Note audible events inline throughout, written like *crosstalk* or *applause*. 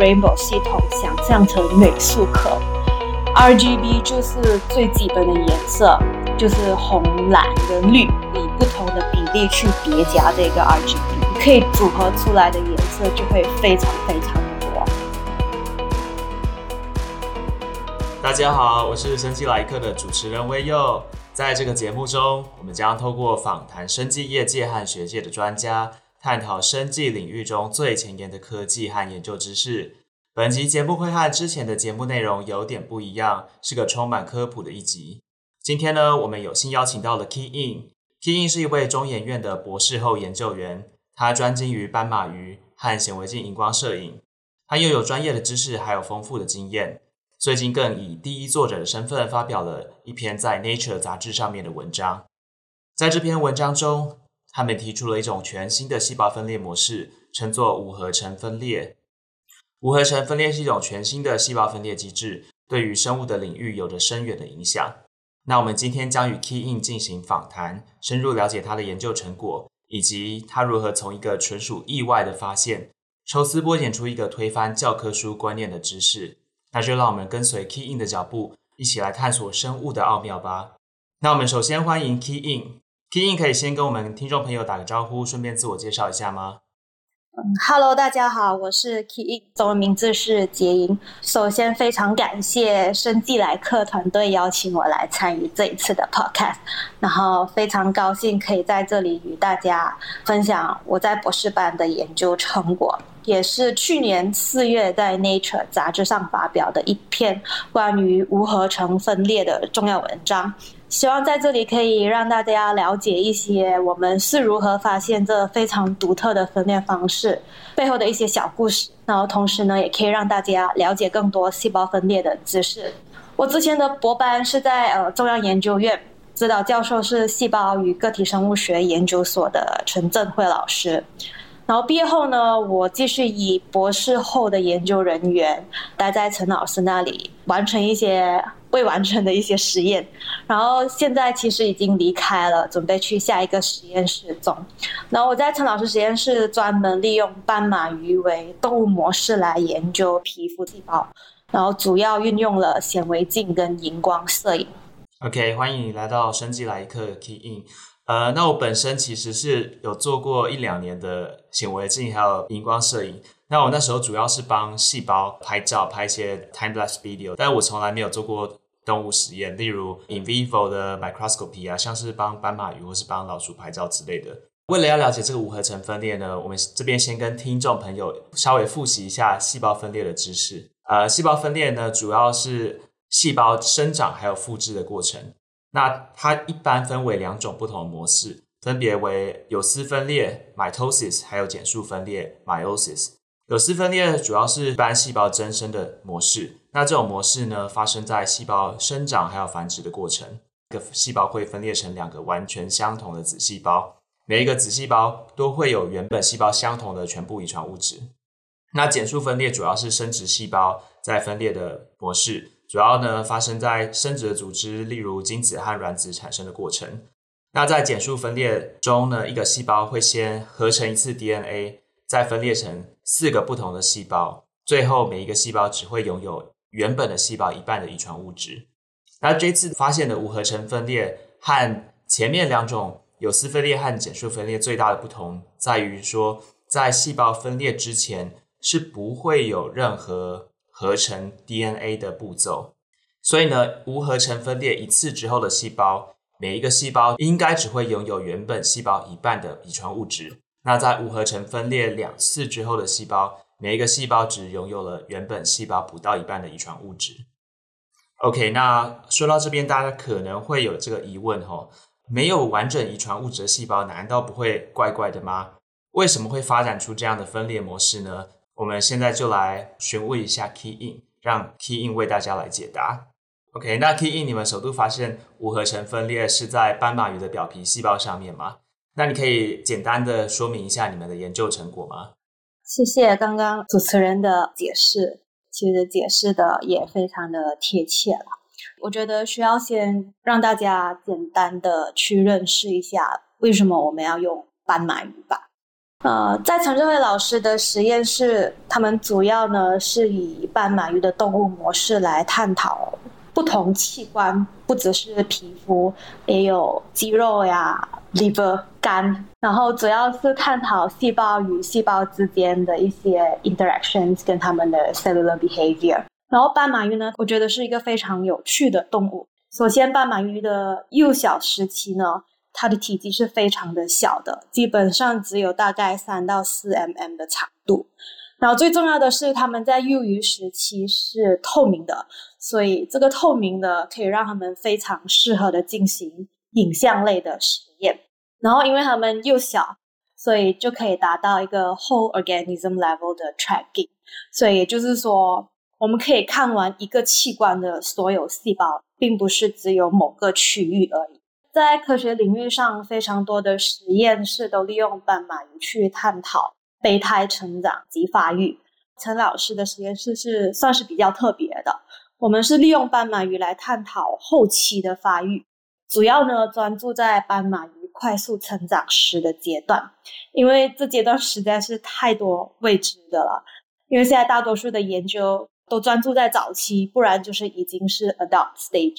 Rainbow 系统想象成美术课，RGB 就是最基本的颜色，就是红、蓝跟绿，以不同的比例去叠加这个 RGB，可以组合出来的颜色就会非常非常的多。大家好，我是生技来客的主持人威佑，在这个节目中，我们将透过访谈生技业界和学界的专家。探讨生技领域中最前沿的科技和研究知识。本集节目会和之前的节目内容有点不一样，是个充满科普的一集。今天呢，我们有幸邀请到了 Key In。Key In 是一位中研院的博士后研究员，他专精于斑马鱼和显微镜荧光摄影。他又有专业的知识，还有丰富的经验。最近更以第一作者的身份发表了一篇在 Nature 杂志上面的文章。在这篇文章中，他们提出了一种全新的细胞分裂模式，称作五合成分裂。五合成分裂是一种全新的细胞分裂机制，对于生物的领域有着深远的影响。那我们今天将与 Key In 进行访谈，深入了解他的研究成果，以及他如何从一个纯属意外的发现，抽丝剥茧出一个推翻教科书观念的知识。那就让我们跟随 Key In 的脚步，一起来探索生物的奥妙吧。那我们首先欢迎 Keyin Key In 可以先跟我们听众朋友打个招呼，顺便自我介绍一下吗？嗯，Hello，大家好，我是 Key In，中文名字是洁莹。首先，非常感谢生技来客团队邀请我来参与这一次的 Podcast，然后非常高兴可以在这里与大家分享我在博士班的研究成果，也是去年四月在 Nature 杂志上发表的一篇关于无合成分裂的重要文章。希望在这里可以让大家了解一些我们是如何发现这非常独特的分裂方式背后的一些小故事，然后同时呢，也可以让大家了解更多细胞分裂的知识。我之前的博班是在呃中央研究院，指导教授是细胞与个体生物学研究所的陈振慧老师。然后毕业后呢，我继续以博士后的研究人员待在陈老师那里，完成一些未完成的一些实验。然后现在其实已经离开了，准备去下一个实验室中。然后我在陈老师实验室专门利用斑马鱼为动物模式来研究皮肤细胞，然后主要运用了显微镜跟荧光摄影。OK，欢迎你来到生技来客 Key In。呃，那我本身其实是有做过一两年的显微镜还有荧光摄影。那我那时候主要是帮细胞拍照，拍一些 time lapse video，但我从来没有做过动物实验，例如 in vivo 的 microscopy 啊，像是帮斑马鱼或是帮老鼠拍照之类的。为了要了解这个无合成分裂呢，我们这边先跟听众朋友稍微复习一下细胞分裂的知识。呃，细胞分裂呢，主要是细胞生长还有复制的过程。那它一般分为两种不同的模式，分别为有丝分裂 （mitosis） 还有减数分裂 （meiosis）。有丝分裂主要是一般细胞增生的模式。那这种模式呢，发生在细胞生长还有繁殖的过程。一个细胞会分裂成两个完全相同的子细胞，每一个子细胞都会有原本细胞相同的全部遗传物质。那减数分裂主要是生殖细胞在分裂的模式。主要呢，发生在生殖的组织，例如精子和卵子产生的过程。那在减数分裂中呢，一个细胞会先合成一次 DNA，再分裂成四个不同的细胞，最后每一个细胞只会拥有原本的细胞一半的遗传物质。那这次发现的无合成分裂和前面两种有丝分裂和减数分裂最大的不同，在于说，在细胞分裂之前是不会有任何合成 DNA 的步骤，所以呢，无合成分裂一次之后的细胞，每一个细胞应该只会拥有原本细胞一半的遗传物质。那在无合成分裂两次之后的细胞，每一个细胞只拥有了原本细胞不到一半的遗传物质。OK，那说到这边，大家可能会有这个疑问哈，没有完整遗传物质的细胞，难道不会怪怪的吗？为什么会发展出这样的分裂模式呢？我们现在就来询问一下 Key In，让 Key In 为大家来解答。OK，那 KE 你们首度发现无合成分裂是在斑马鱼的表皮细胞上面吗？那你可以简单的说明一下你们的研究成果吗？谢谢刚刚主持人的解释，其实解释的也非常的贴切了。我觉得需要先让大家简单的去认识一下为什么我们要用斑马鱼吧。呃，在陈振辉老师的实验室，他们主要呢是以斑马鱼的动物模式来探讨不同器官，不只是皮肤，也有肌肉呀、liver、肝，然后主要是探讨细胞与细胞之间的一些 interactions 跟他们的 cellular behavior。然后斑马鱼呢，我觉得是一个非常有趣的动物。首先，斑马鱼的幼小时期呢。它的体积是非常的小的，基本上只有大概三到四 mm 的长度。然后最重要的是，它们在幼鱼时期是透明的，所以这个透明的可以让它们非常适合的进行影像类的实验。然后因为它们又小，所以就可以达到一个 whole organism level 的 tracking。所以也就是说，我们可以看完一个器官的所有细胞，并不是只有某个区域而已。在科学领域上，非常多的实验室都利用斑马鱼去探讨胚胎成长及发育。陈老师的实验室是算是比较特别的，我们是利用斑马鱼来探讨后期的发育，主要呢专注在斑马鱼快速成长时的阶段，因为这阶段实在是太多未知的了。因为现在大多数的研究都专注在早期，不然就是已经是 adult stage。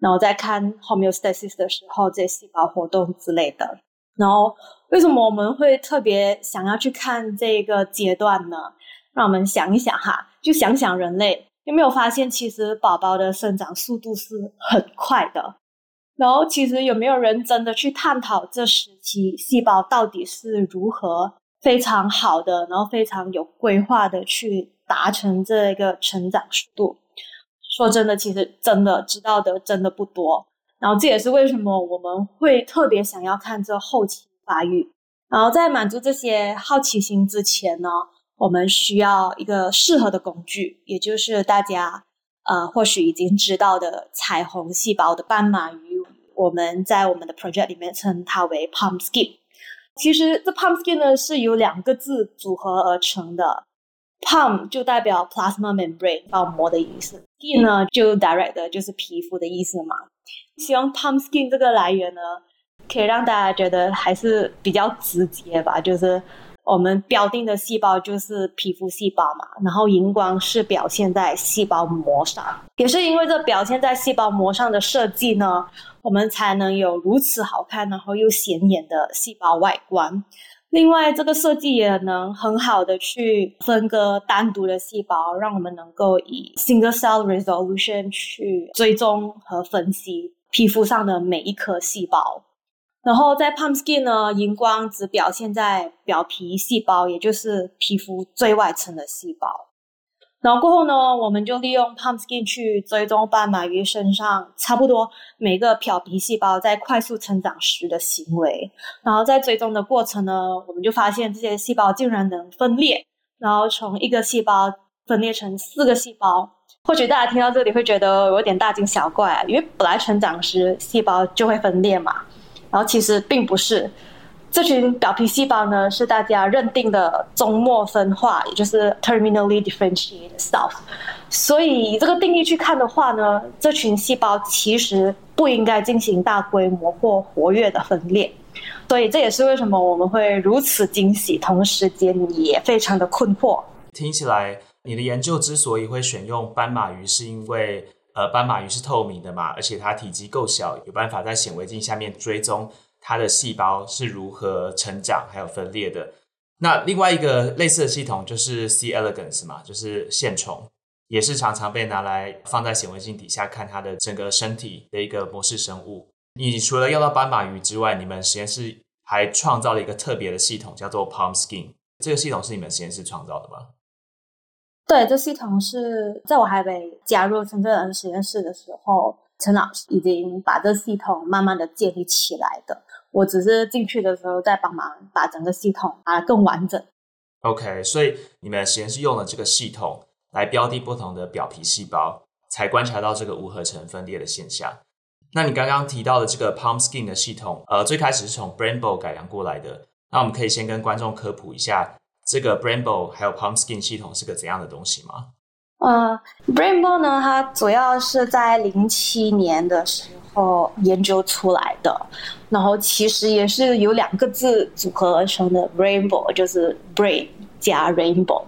然后再看 homeostasis 的时候，这些细胞活动之类的。然后为什么我们会特别想要去看这个阶段呢？让我们想一想哈，就想想人类有没有发现，其实宝宝的生长速度是很快的。然后其实有没有人真的去探讨这时期细胞到底是如何非常好的，然后非常有规划的去达成这个成长速度？说真的，其实真的知道的真的不多，然后这也是为什么我们会特别想要看这后期发育。然后在满足这些好奇心之前呢，我们需要一个适合的工具，也就是大家呃或许已经知道的彩虹细胞的斑马鱼。我们在我们的 project 里面称它为 PumpSkin。其实这 PumpSkin 呢是由两个字组合而成的。Pump 就代表 plasma membrane 包膜的意思，skin 呢就 direct 的就是皮肤的意思嘛。希望 pump skin 这个来源呢，可以让大家觉得还是比较直接吧。就是我们标定的细胞就是皮肤细胞嘛，然后荧光是表现在细胞膜上，也是因为这表现在细胞膜上的设计呢，我们才能有如此好看然后又显眼的细胞外观。另外，这个设计也能很好的去分割单独的细胞，让我们能够以 single cell resolution 去追踪和分析皮肤上的每一颗细胞。然后在 Pump Skin 呢，荧光只表现在表皮细胞，也就是皮肤最外层的细胞。然后过后呢，我们就利用 PumpSkin 去追踪斑马鱼身上差不多每个表皮细胞在快速成长时的行为。然后在追踪的过程呢，我们就发现这些细胞竟然能分裂，然后从一个细胞分裂成四个细胞。或许大家听到这里会觉得有点大惊小怪，因为本来成长时细胞就会分裂嘛。然后其实并不是。这群表皮细胞呢，是大家认定的终末分化，也就是 terminally differentiated cells。所以以这个定义去看的话呢，这群细胞其实不应该进行大规模或活跃的分裂。所以这也是为什么我们会如此惊喜，同时间也非常的困惑。听起来，你的研究之所以会选用斑马鱼，是因为呃，斑马鱼是透明的嘛，而且它体积够小，有办法在显微镜下面追踪。它的细胞是如何成长还有分裂的？那另外一个类似的系统就是 C. elegans 嘛，就是线虫，也是常常被拿来放在显微镜底下看它的整个身体的一个模式生物。你除了用到斑马鱼之外，你们实验室还创造了一个特别的系统，叫做 Palm skin。这个系统是你们实验室创造的吗？对，这系统是在我还没加入陈振仁实验室的时候，陈老师已经把这系统慢慢的建立起来的。我只是进去的时候在帮忙把整个系统啊更完整。OK，所以你们实验室用了这个系统来标的不同的表皮细胞，才观察到这个无合成分裂的现象。那你刚刚提到的这个 PumpSkin 的系统，呃，最开始是从 Bramble 改良过来的。那我们可以先跟观众科普一下，这个 Bramble 还有 PumpSkin 系统是个怎样的东西吗？呃，Bramble 呢，它主要是在零七年的时候。研究出来的。然后其实也是由两个字组合而成的，rainbow 就是 brain 加 rainbow。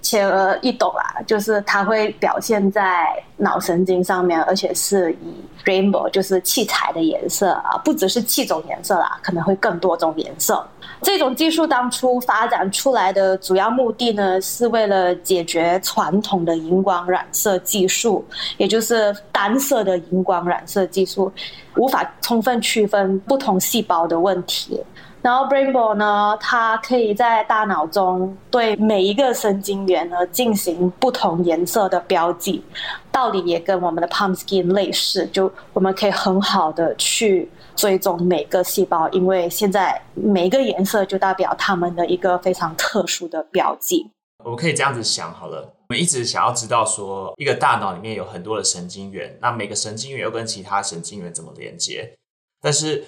浅而易懂啦，就是它会表现在脑神经上面，而且是以 rainbow 就是器材的颜色啊，不只是七种颜色啦，可能会更多种颜色。这种技术当初发展出来的主要目的呢，是为了解决传统的荧光染色技术，也就是单色的荧光染色技术无法充分区分不同细胞的问题。然后 Brainbow 呢，它可以在大脑中对每一个神经元呢进行不同颜色的标记，道理也跟我们的 Pumpskin 类似，就我们可以很好的去追踪每个细胞，因为现在每一个颜色就代表它们的一个非常特殊的标记。我们可以这样子想好了，我们一直想要知道说，一个大脑里面有很多的神经元，那每个神经元又跟其他神经元怎么连接？但是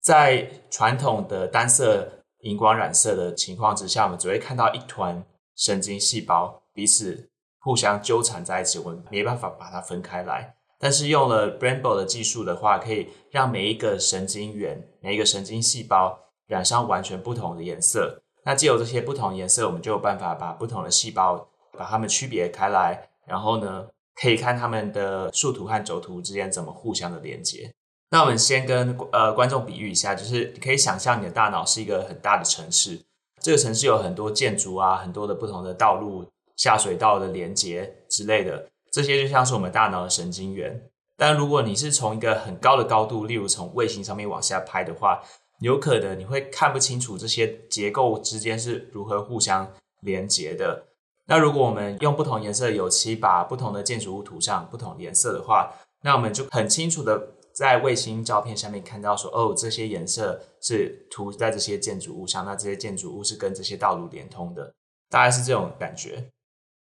在传统的单色荧光染色的情况之下，我们只会看到一团神经细胞彼此互相纠缠在一起，我们没办法把它分开来。但是用了 Brainbow 的技术的话，可以让每一个神经元、每一个神经细胞染上完全不同的颜色。那既有这些不同颜色，我们就有办法把不同的细胞把它们区别开来，然后呢，可以看它们的树图和轴图之间怎么互相的连接。那我们先跟呃观众比喻一下，就是你可以想象你的大脑是一个很大的城市，这个城市有很多建筑啊，很多的不同的道路、下水道的连接之类的，这些就像是我们大脑的神经元。但如果你是从一个很高的高度，例如从卫星上面往下拍的话，有可能你会看不清楚这些结构之间是如何互相连接的。那如果我们用不同颜色的油漆把不同的建筑物涂上不同颜色的话，那我们就很清楚的。在卫星照片下面看到说，哦，这些颜色是涂在这些建筑物上，那这些建筑物是跟这些道路连通的，大概是这种感觉。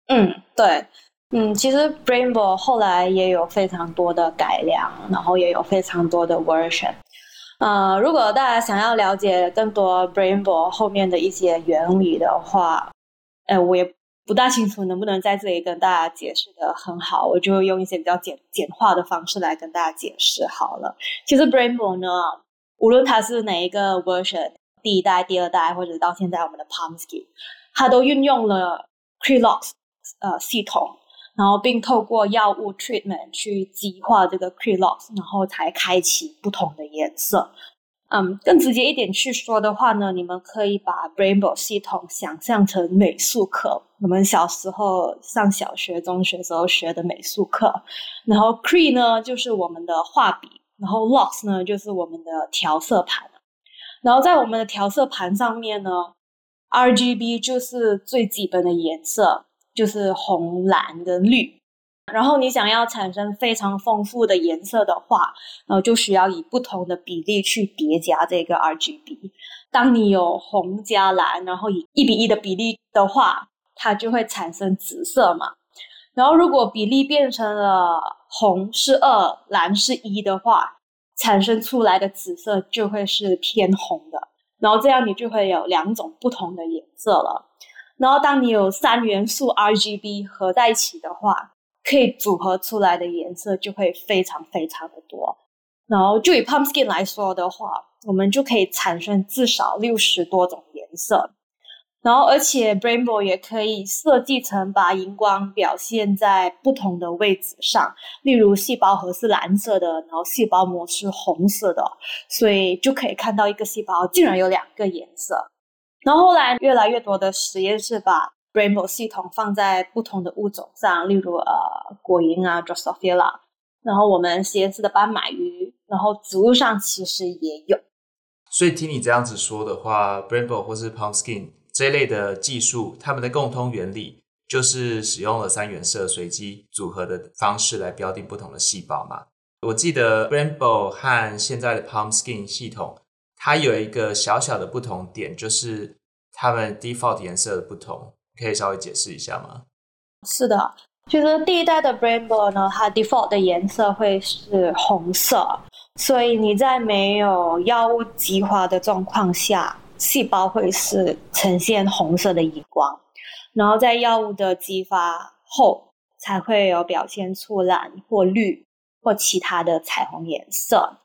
嗯，对，嗯，其实 Brainbow 后来也有非常多的改良，然后也有非常多的 version。呃，如果大家想要了解更多 Brainbow 后面的一些原理的话，哎，我也。不大清楚能不能在这里跟大家解释的很好，我就用一些比较简简化的方式来跟大家解释好了。其实 Brainbow 呢，无论它是哪一个 version，第一代、第二代，或者到现在我们的 Pumpskin，它都运用了 Kryllox 呃系统，然后并透过药物 treatment 去激化这个 Kryllox，然后才开启不同的颜色。嗯，更直接一点去说的话呢，你们可以把 Brainbow 系统想象成美术课，我们小时候上小学、中学时候学的美术课。然后 Kry 呢，就是我们的画笔，然后 Lox 呢，就是我们的调色盘。然后在我们的调色盘上面呢，RGB 就是最基本的颜色，就是红、蓝跟绿。然后你想要产生非常丰富的颜色的话，呃，就需要以不同的比例去叠加这个 RGB。当你有红加蓝，然后以一比一的比例的话，它就会产生紫色嘛。然后如果比例变成了红是二，蓝是一的话，产生出来的紫色就会是偏红的。然后这样你就会有两种不同的颜色了。然后当你有三元素 RGB 合在一起的话，可以组合出来的颜色就会非常非常的多，然后就以 Pumpskin 来说的话，我们就可以产生至少六十多种颜色，然后而且 Brainbow 也可以设计成把荧光表现在不同的位置上，例如细胞核是蓝色的，然后细胞膜是红色的，所以就可以看到一个细胞竟然有两个颜色。然后后来越来越多的实验室把 Brainbow 系统放在不同的物种上，例如呃果蝇啊 Drosophila，然后我们实验室的斑马鱼，然后植物上其实也有。所以听你这样子说的话，Brainbow 或是 Pumpskin 这一类的技术，它们的共通原理就是使用了三原色随机组合的方式来标定不同的细胞嘛。我记得 Brainbow 和现在的 Pumpskin 系统，它有一个小小的不同点，就是它们 default 颜色的不同。可以稍微解释一下吗？是的，就是第一代的 Brainbow 呢，它 default 的颜色会是红色，所以你在没有药物激化的状况下，细胞会是呈现红色的荧光，然后在药物的激发后，才会有表现出蓝或绿或其他的彩虹颜色。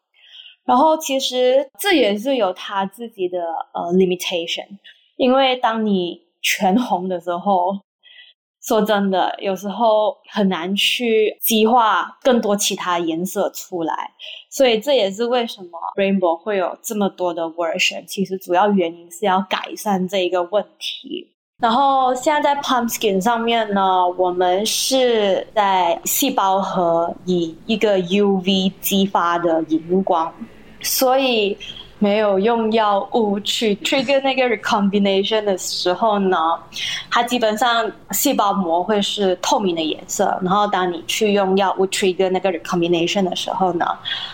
然后其实这也是有它自己的呃 limitation，因为当你全红的时候，说真的，有时候很难去激化更多其他颜色出来，所以这也是为什么 Rainbow 会有这么多的 version。其实主要原因是要改善这一个问题。然后现在在 Pumpkin 上面呢，我们是在细胞核以一个 UV 激发的荧光，所以。没有用药物去 trigger 那个 recombination 的时候呢，它基本上细胞膜会是透明的颜色。然后当你去用药物 trigger 那个 recombination 的时候呢，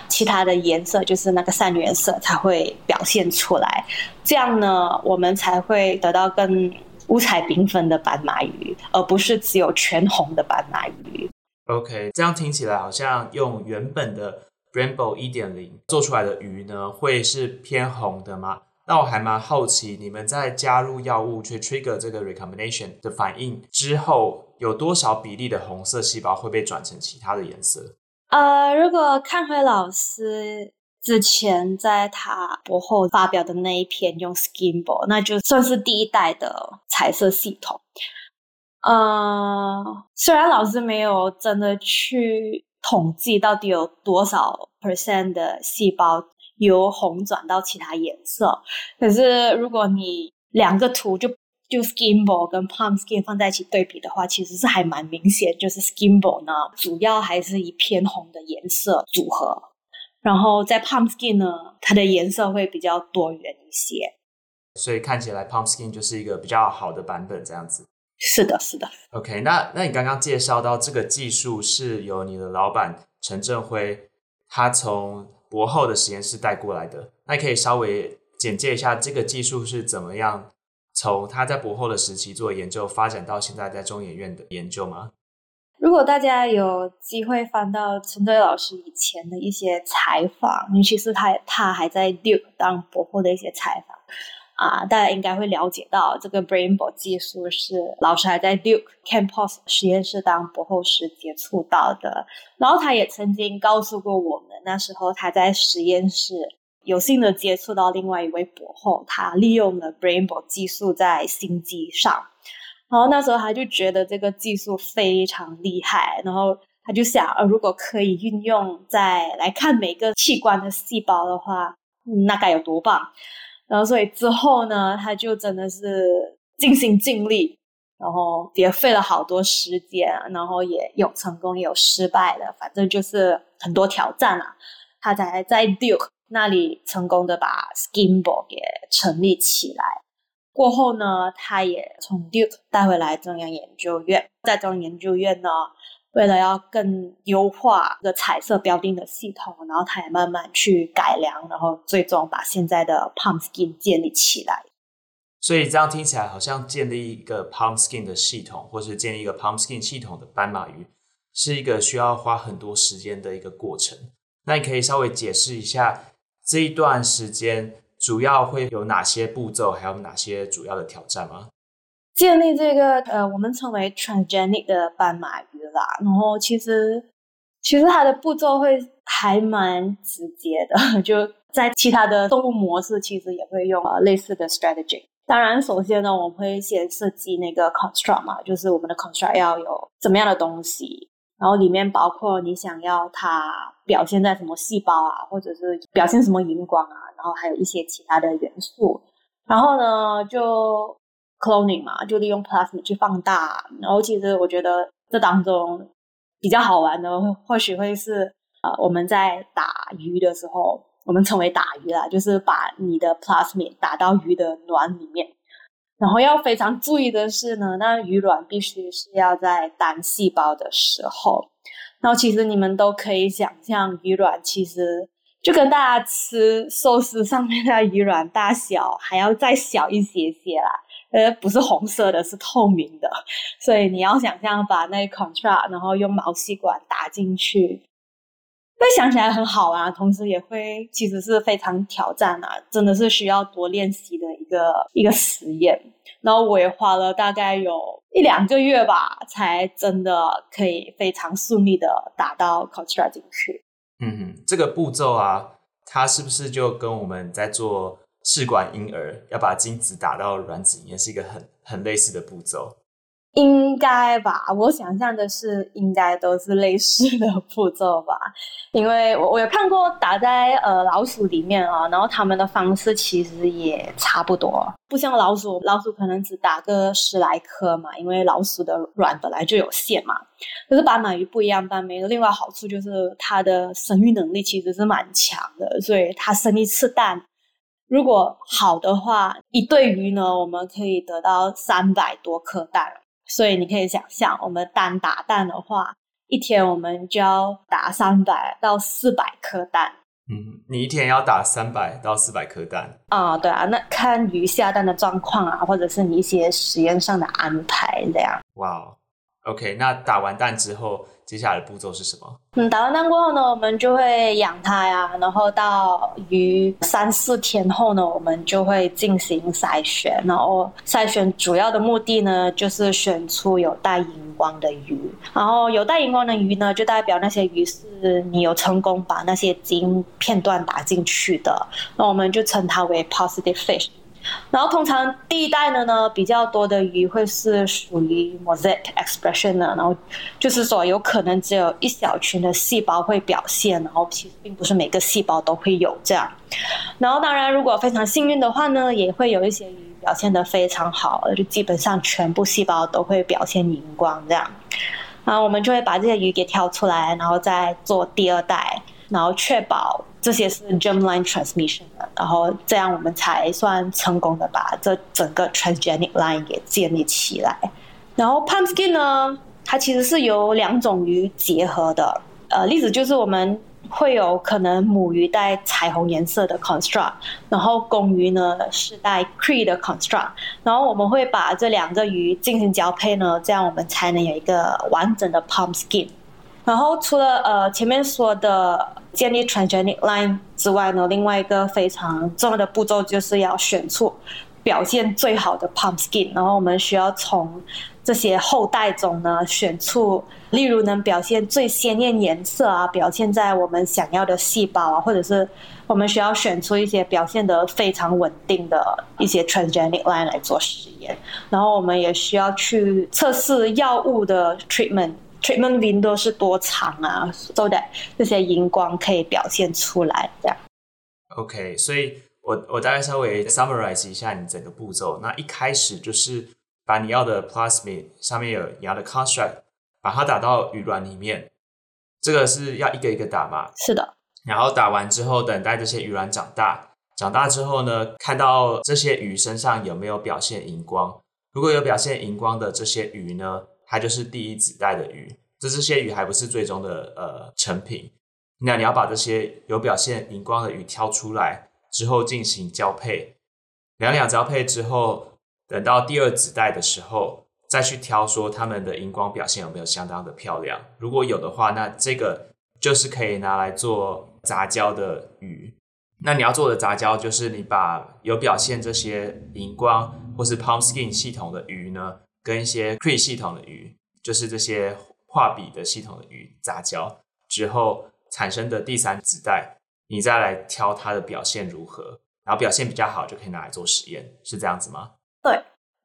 其他的颜色就是那个三原色才会表现出来。这样呢，我们才会得到更五彩缤纷的斑马鱼，而不是只有全红的斑马鱼。OK，这样听起来好像用原本的。Rainbow 一点零做出来的鱼呢，会是偏红的吗？那我还蛮好奇，你们在加入药物去 trigger 这个 recombination 的反应之后，有多少比例的红色细胞会被转成其他的颜色？呃，如果看回老师之前在他博后发表的那一篇用 SkinBall，那就算是第一代的彩色系统。呃，虽然老师没有真的去。统计到底有多少 percent 的细胞由红转到其他颜色？可是如果你两个图就就 SkinBall 跟 Pumpkin 放在一起对比的话，其实是还蛮明显，就是 SkinBall 呢主要还是以偏红的颜色组合，然后在 Pumpkin 呢，它的颜色会比较多元一些。所以看起来 Pumpkin 就是一个比较好的版本，这样子。是的，是的。OK，那那你刚刚介绍到这个技术是由你的老板陈振辉，他从博后的实验室带过来的。那你可以稍微简介一下这个技术是怎么样从他在博后的时期做研究，发展到现在在中研院的研究吗？如果大家有机会翻到陈正辉老师以前的一些采访，尤其是他他还在 Duke 当博后的一些采访。啊，大家应该会了解到，这个 Brainbow 技术是老师还在 Duke Campus 实验室当博后时接触到的。然后他也曾经告诉过我们，那时候他在实验室有幸的接触到另外一位博后，他利用了 Brainbow 技术在心肌上。然后那时候他就觉得这个技术非常厉害，然后他就想，呃，如果可以运用在来看每个器官的细胞的话，那该有多棒！然后，所以之后呢，他就真的是尽心尽力，然后也费了好多时间，然后也有成功，也有失败的，反正就是很多挑战啊，他才在 Duke 那里成功的把 SkinBall 给成立起来。过后呢，他也从 Duke 带回来中央研究院，在中央研究院呢。为了要更优化这个彩色标定的系统，然后他也慢慢去改良，然后最终把现在的 Pumpkin 建立起来。所以这样听起来好像建立一个 Pumpkin 的系统，或是建立一个 Pumpkin 系统的斑马鱼，是一个需要花很多时间的一个过程。那你可以稍微解释一下这一段时间主要会有哪些步骤，还有哪些主要的挑战吗？建立这个呃，我们称为 transgenic 的斑马鱼啦。然后其实其实它的步骤会还蛮直接的，*laughs* 就在其他的动物模式，其实也会用呃类似的 strategy。当然，首先呢，我们会先设计那个 construct 嘛，就是我们的 construct 要有怎么样的东西，然后里面包括你想要它表现在什么细胞啊，或者是表现什么荧光啊，然后还有一些其他的元素。然后呢，就 cloning 嘛，就利用 plasmid 去放大，然后其实我觉得这当中比较好玩的，或许会是呃我们在打鱼的时候，我们称为打鱼啦，就是把你的 plasmid 打到鱼的卵里面，然后要非常注意的是呢，那鱼卵必须是要在单细胞的时候，然后其实你们都可以想象，鱼卵其实就跟大家吃寿司上面的鱼卵大小还要再小一些些啦。呃，不是红色的，是透明的，*laughs* 所以你要想象把那个 construct，然后用毛细管打进去，会想起来很好啊，同时也会其实是非常挑战啊，真的是需要多练习的一个一个实验。然后我也花了大概有一两个月吧，才真的可以非常顺利的打到 construct 进去。嗯哼，这个步骤啊，它是不是就跟我们在做试管婴儿要把精子打到卵子里面是一个很很类似的步骤？应该吧，我想象的是应该都是类似的步骤吧，因为我我有看过打在呃老鼠里面啊，然后他们的方式其实也差不多，不像老鼠，老鼠可能只打个十来颗嘛，因为老鼠的卵本来就有限嘛。可是斑马鱼不一样，斑马鱼的另外好处就是它的生育能力其实是蛮强的，所以它生一次蛋，如果好的话，一对鱼呢，我们可以得到三百多颗蛋。所以你可以想象，我们单打蛋的话，一天我们就要打三百到四百颗蛋。嗯，你一天要打三百到四百颗蛋？啊、哦，对啊，那看鱼下蛋的状况啊，或者是你一些实验上的安排这样。哇，OK，那打完蛋之后。接下来的步骤是什么？嗯，打完蛋过后呢，我们就会养它呀，然后到鱼三四天后呢，我们就会进行筛选，然后筛选主要的目的呢，就是选出有带荧光的鱼，然后有带荧光的鱼呢，就代表那些鱼是你有成功把那些基因片段打进去的，那我们就称它为 positive fish。然后通常第一代的呢，比较多的鱼会是属于 mosaic expression 的，然后就是说有可能只有一小群的细胞会表现，然后其实并不是每个细胞都会有这样。然后当然如果非常幸运的话呢，也会有一些鱼表现得非常好，就基本上全部细胞都会表现荧光这样。然后我们就会把这些鱼给挑出来，然后再做第二代，然后确保。这些是 germline transmission 的，然后这样我们才算成功的把这整个 transgenic line 给建立起来。然后 pump skin 呢，它其实是由两种鱼结合的，呃，例子就是我们会有可能母鱼带彩虹颜色的 construct，然后公鱼呢是带 Cree 的 construct，然后我们会把这两个鱼进行交配呢，这样我们才能有一个完整的 pump skin。然后除了呃前面说的建立 transgenic line 之外呢，另外一个非常重要的步骤就是要选出表现最好的 pump skin，。然后我们需要从这些后代中呢选出，例如能表现最鲜艳颜色啊，表现在我们想要的细胞啊，或者是我们需要选出一些表现得非常稳定的一些 transgenic line 来做实验。然后我们也需要去测试药物的 treatment。Treatment window 是多长啊？So that 这些荧光可以表现出来，这样。OK，所以我我大概稍微 summarize 一下你整个步骤。那一开始就是把你要的 plasmid 上面有你要的 construct，把它打到鱼卵里面。这个是要一个一个打嘛？是的。然后打完之后，等待这些鱼卵长大。长大之后呢，看到这些鱼身上有没有表现荧光？如果有表现荧光的这些鱼呢？它就是第一子代的鱼，这这些鱼还不是最终的呃成品。那你要把这些有表现荧光的鱼挑出来之后进行交配，两两交配之后，等到第二子代的时候再去挑，说它们的荧光表现有没有相当的漂亮。如果有的话，那这个就是可以拿来做杂交的鱼。那你要做的杂交就是你把有表现这些荧光或是 Pumpkin 系统的鱼呢，跟一些 Cree 系统的鱼，就是这些画笔的系统的鱼杂交之后产生的第三子代，你再来挑它的表现如何，然后表现比较好就可以拿来做实验，是这样子吗？对，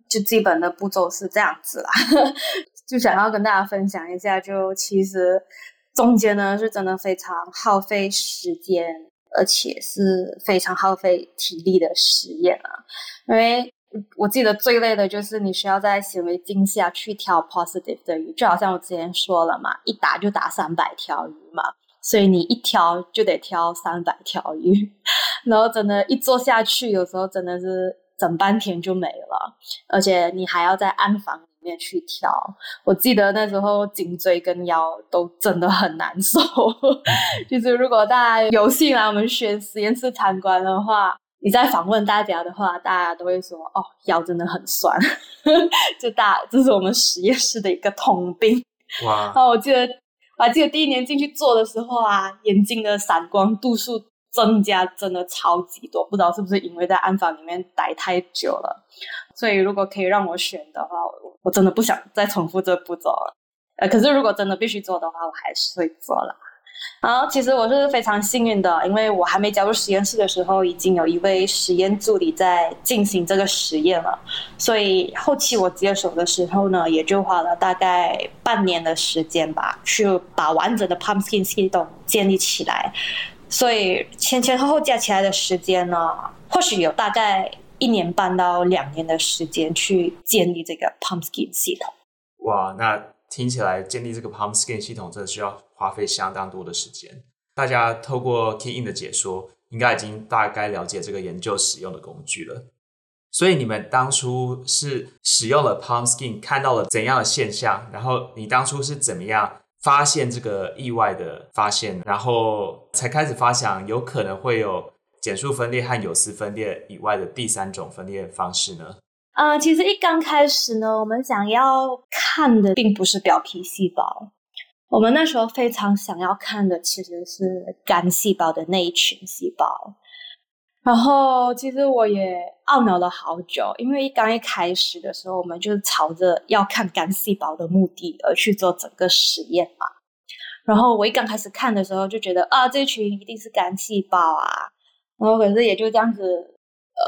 就基本的步骤是这样子啦。*laughs* 就想要跟大家分享一下，就其实中间呢是真的非常耗费时间，而且是非常耗费体力的实验啊，因为。我记得最累的就是你需要在显微镜下去挑 positive 的鱼，就好像我之前说了嘛，一打就打三百条鱼嘛，所以你一挑就得挑三百条鱼，*laughs* 然后真的，一做下去，有时候真的是整半天就没了，而且你还要在暗房里面去挑。我记得那时候颈椎跟腰都真的很难受，*laughs* 就是如果大家有幸来我们选实验室参观的话。你在访问大家的话，大家都会说：“哦，腰真的很酸。*laughs* ”就大，这是我们实验室的一个通病。哇！然后我记得，我还记得第一年进去做的时候啊，眼睛的散光度数增加真的超级多，不知道是不是因为在暗房里面待太久了。所以如果可以让我选的话，我真的不想再重复这步骤了。呃，可是如果真的必须做的话，我还是会做了。然后其实我是非常幸运的，因为我还没加入实验室的时候，已经有一位实验助理在进行这个实验了。所以后期我接手的时候呢，也就花了大概半年的时间吧，去把完整的 Pumpkin 系统建立起来。所以前前后后加起来的时间呢，或许有大概一年半到两年的时间去建立这个 Pumpkin 系统。哇，那听起来建立这个 Pumpkin 系统真的需要。花费相当多的时间。大家透过 Key-in 的解说，应该已经大概了解这个研究使用的工具了。所以你们当初是使用了 Pumskin，看到了怎样的现象？然后你当初是怎么样发现这个意外的发现？然后才开始发想有可能会有减数分裂和有丝分裂以外的第三种分裂方式呢？嗯，其实一刚开始呢，我们想要看的并不是表皮细胞。我们那时候非常想要看的其实是肝细胞的那一群细胞，然后其实我也懊恼了好久，因为刚一开始的时候，我们就是朝着要看肝细胞的目的而去做整个实验嘛。然后我一刚开始看的时候就觉得啊，这群一定是肝细胞啊，然后可是也就这样子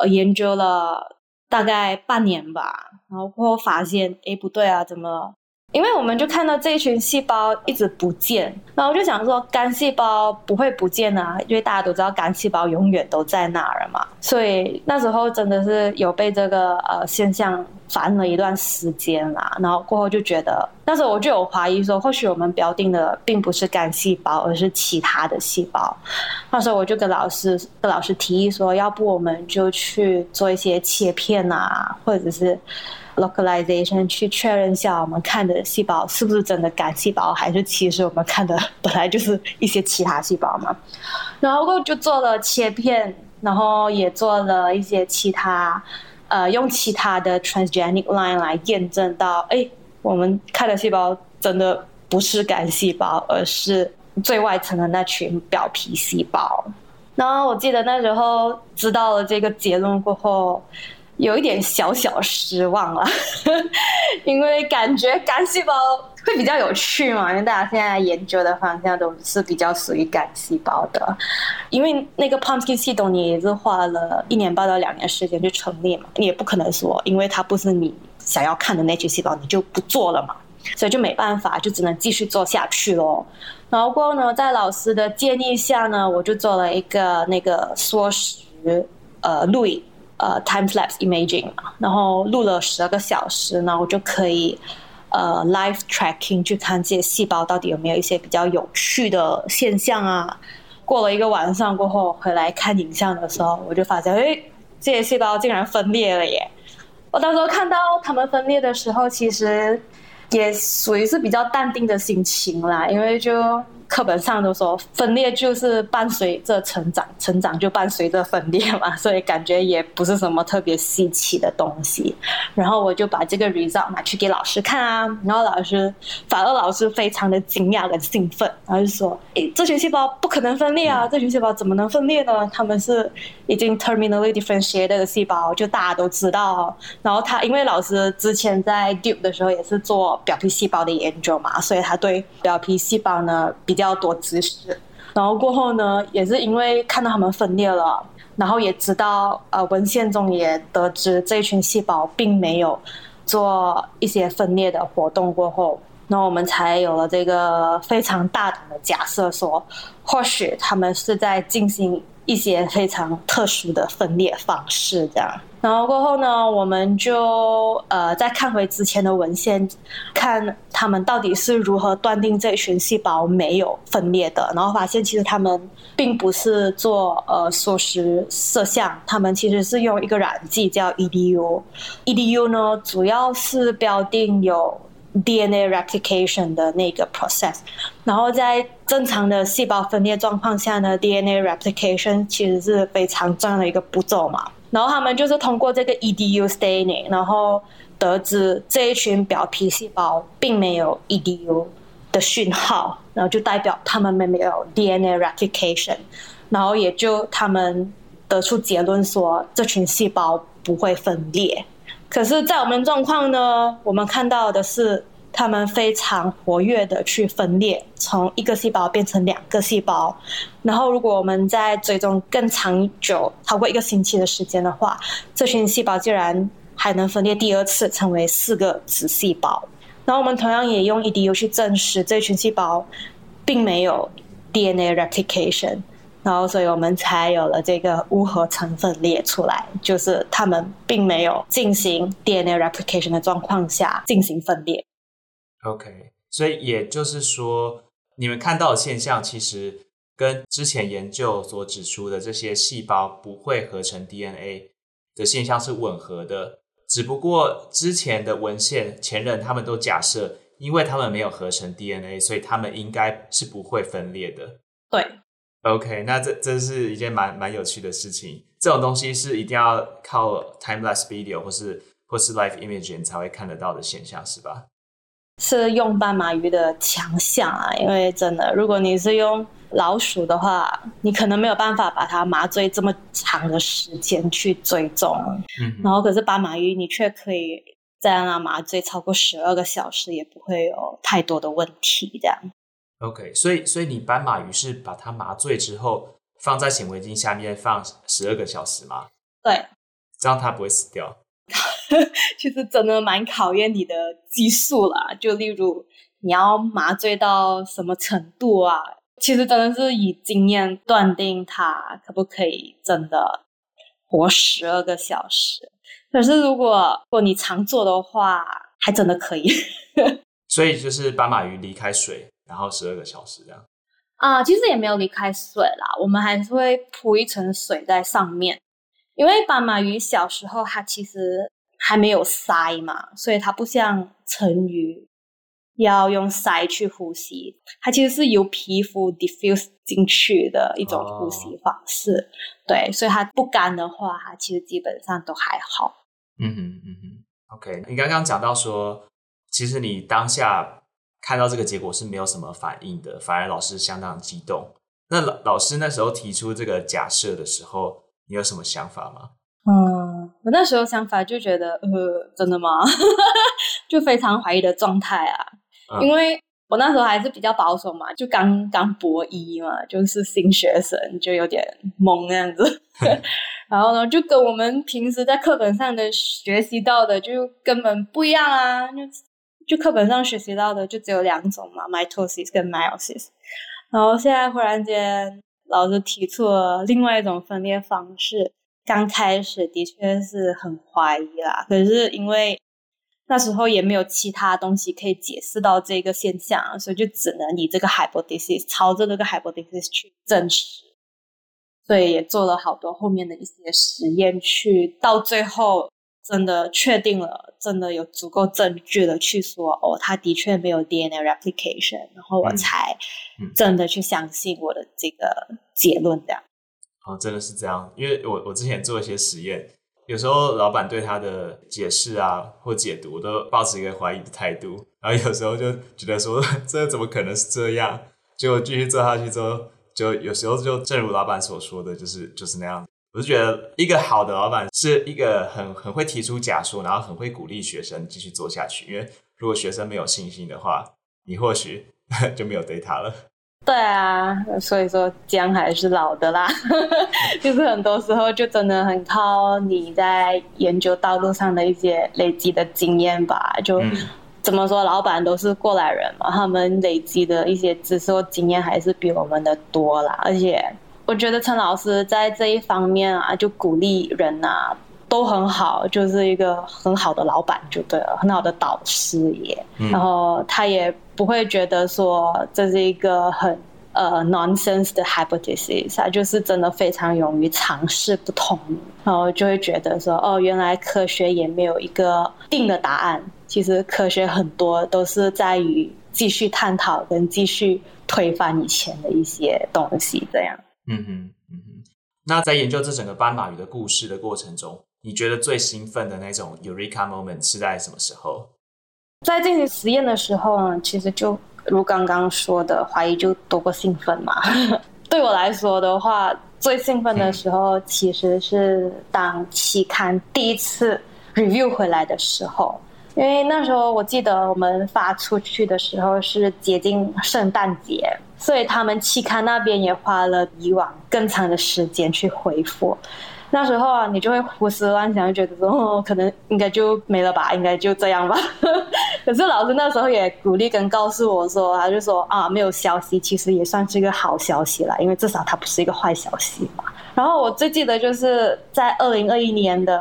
呃研究了大概半年吧，然后过后发现，诶，不对啊，怎么？因为我们就看到这一群细胞一直不见，然后我就想说，肝细胞不会不见啊，因为大家都知道肝细胞永远都在那儿嘛。所以那时候真的是有被这个呃现象烦了一段时间啦。然后过后就觉得，那时候我就有怀疑说，或许我们标定的并不是肝细胞，而是其他的细胞。那时候我就跟老师跟老师提议说，要不我们就去做一些切片啊，或者是。Localization 去确认一下我们看的细胞是不是真的肝细胞，还是其实我们看的本来就是一些其他细胞嘛？然后就做了切片，然后也做了一些其他，呃，用其他的 transgenic line 来验证到，哎，我们看的细胞真的不是肝细胞，而是最外层的那群表皮细胞。然后我记得那时候知道了这个结论过后。有一点小小失望了，*laughs* 因为感觉干细胞会比较有趣嘛，因为大家现在研究的方向都是比较属于干细胞的。因为那个 Pumpkin 系统你也是花了一年半到两年时间去成立嘛，你也不可能说，因为它不是你想要看的那群细胞，你就不做了嘛，所以就没办法，就只能继续做下去咯。然后过后呢，在老师的建议下呢，我就做了一个那个缩时呃录影。呃，time lapse imaging，然后录了十二个小时，然后我就可以呃 live tracking 去看这些细胞到底有没有一些比较有趣的现象啊。过了一个晚上过后，回来看影像的时候，我就发现，哎，这些细胞竟然分裂了耶！我当时候看到它们分裂的时候，其实也属于是比较淡定的心情啦，因为就。课本上都说分裂就是伴随着成长，成长就伴随着分裂嘛，所以感觉也不是什么特别稀奇的东西。然后我就把这个 result 拿去给老师看啊，然后老师反而老师非常的惊讶跟兴奋，然后就说：“诶，这群细胞不可能分裂啊，这群细胞怎么能分裂呢？他们是已经 terminally differentiated 的细胞，就大家都知道。然后他因为老师之前在 Duke 的时候也是做表皮细胞的研究嘛，所以他对表皮细胞呢比。比较多知识，然后过后呢，也是因为看到他们分裂了，然后也知道呃文献中也得知这一群细胞并没有做一些分裂的活动过后，那我们才有了这个非常大胆的假设说，说或许他们是在进行。一些非常特殊的分裂方式，这样。然后过后呢，我们就呃再看回之前的文献，看他们到底是如何断定这一群细胞没有分裂的。然后发现其实他们并不是做呃缩时摄像，他们其实是用一个染剂叫 EDU。EDU 呢，主要是标定有。DNA replication 的那个 process，然后在正常的细胞分裂状况下呢，DNA replication 其实是非常重要的一个步骤嘛。然后他们就是通过这个 EDU staining，然后得知这一群表皮细胞并没有 EDU 的讯号，然后就代表他们没有 DNA replication。然后也就他们得出结论说，这群细胞不会分裂。可是，在我们状况呢，我们看到的是。他们非常活跃的去分裂，从一个细胞变成两个细胞。然后，如果我们在追踪更长久，超过一个星期的时间的话，这群细胞竟然还能分裂第二次，成为四个子细胞。然后，我们同样也用 EDU 去证实这群细胞并没有 DNA replication。然后，所以我们才有了这个无合成分列出来，就是他们并没有进行 DNA replication 的状况下进行分裂。OK，所以也就是说，你们看到的现象其实跟之前研究所指出的这些细胞不会合成 DNA 的现象是吻合的。只不过之前的文献前人他们都假设，因为他们没有合成 DNA，所以他们应该是不会分裂的。对，OK，那这这是一件蛮蛮有趣的事情。这种东西是一定要靠 time-lapse video 或是或是 live imaging 才会看得到的现象，是吧？是用斑马鱼的强项啊，因为真的，如果你是用老鼠的话，你可能没有办法把它麻醉这么长的时间去追踪。嗯，然后可是斑马鱼，你却可以在那麻醉超过十二个小时，也不会有太多的问题。这样。OK，所以所以你斑马鱼是把它麻醉之后放在显微镜下面放十二个小时吗？对，这样它不会死掉。*laughs* 其实真的蛮考验你的技术啦，就例如你要麻醉到什么程度啊？其实真的是以经验断定它可不可以真的活十二个小时。可是如果如果你常做的话，还真的可以。*laughs* 所以就是斑马鱼离开水，然后十二个小时这样。啊，其实也没有离开水啦，我们还是会铺一层水在上面。因为斑马鱼小时候它其实还没有鳃嘛，所以它不像成鱼要用鳃去呼吸，它其实是由皮肤 diffuse 进去的一种呼吸方式。Oh. 对，所以它不干的话，它其实基本上都还好。嗯哼嗯哼，OK。你刚刚讲到说，其实你当下看到这个结果是没有什么反应的，反而老师相当激动。那老老师那时候提出这个假设的时候。你有什么想法吗？嗯，我那时候想法就觉得，呃，真的吗？*laughs* 就非常怀疑的状态啊，嗯、因为我那时候还是比较保守嘛，就刚刚博一嘛，就是新学生，就有点懵那样子。*laughs* 然后呢，就跟我们平时在课本上的学习到的就根本不一样啊，就就课本上学习到的就只有两种嘛，mitosis 跟 meiosis。然后现在忽然间。老师提出了另外一种分裂方式，刚开始的确是很怀疑啦。可是因为那时候也没有其他东西可以解释到这个现象，所以就只能以这个 hypothesis 朝着这个 hypothesis 去证实。所以也做了好多后面的一些实验，去到最后。真的确定了，真的有足够证据的去说哦，他的确没有 DNA replication，然后我才真的去相信我的这个结论的。哦，真的是这样，因为我我之前做一些实验，有时候老板对他的解释啊或解读都抱持一个怀疑的态度，然后有时候就觉得说 *laughs* 这怎么可能是这样？结果继续做下去之后，就有时候就正如老板所说的就是就是那样。我是觉得一个好的老板是一个很很会提出假说，然后很会鼓励学生继续做下去。因为如果学生没有信心的话，你或许 *laughs* 就没有 data 了。对啊，所以说姜还是老的啦，就是很多时候就真的很靠你在研究道路上的一些累积的经验吧。就怎么说，老板都是过来人嘛，他们累积的一些知识或经验还是比我们的多啦，而且。我觉得陈老师在这一方面啊，就鼓励人啊，都很好，就是一个很好的老板就对了，很好的导师也。嗯、然后他也不会觉得说这是一个很呃 nonsense 的 hypothesis，他就是真的非常勇于尝试不同，然后就会觉得说哦，原来科学也没有一个定的答案，其实科学很多都是在于继续探讨跟继续推翻以前的一些东西，这样。嗯哼，嗯哼。那在研究这整个斑马鱼的故事的过程中，你觉得最兴奋的那种 Eureka moment 是在什么时候？在进行实验的时候呢，其实就如刚刚说的，怀疑就多过兴奋嘛。*laughs* 对我来说的话，最兴奋的时候其实是当期刊第一次 review 回来的时候，因为那时候我记得我们发出去的时候是接近圣诞节，所以他们期刊那边也花了以往更长的时间去回复。那时候啊，你就会胡思乱想，就觉得说，哦，可能应该就没了吧，应该就这样吧。*laughs* 可是老师那时候也鼓励跟告诉我说，他就说啊，没有消息其实也算是一个好消息啦，因为至少它不是一个坏消息嘛。然后我最记得就是在二零二一年的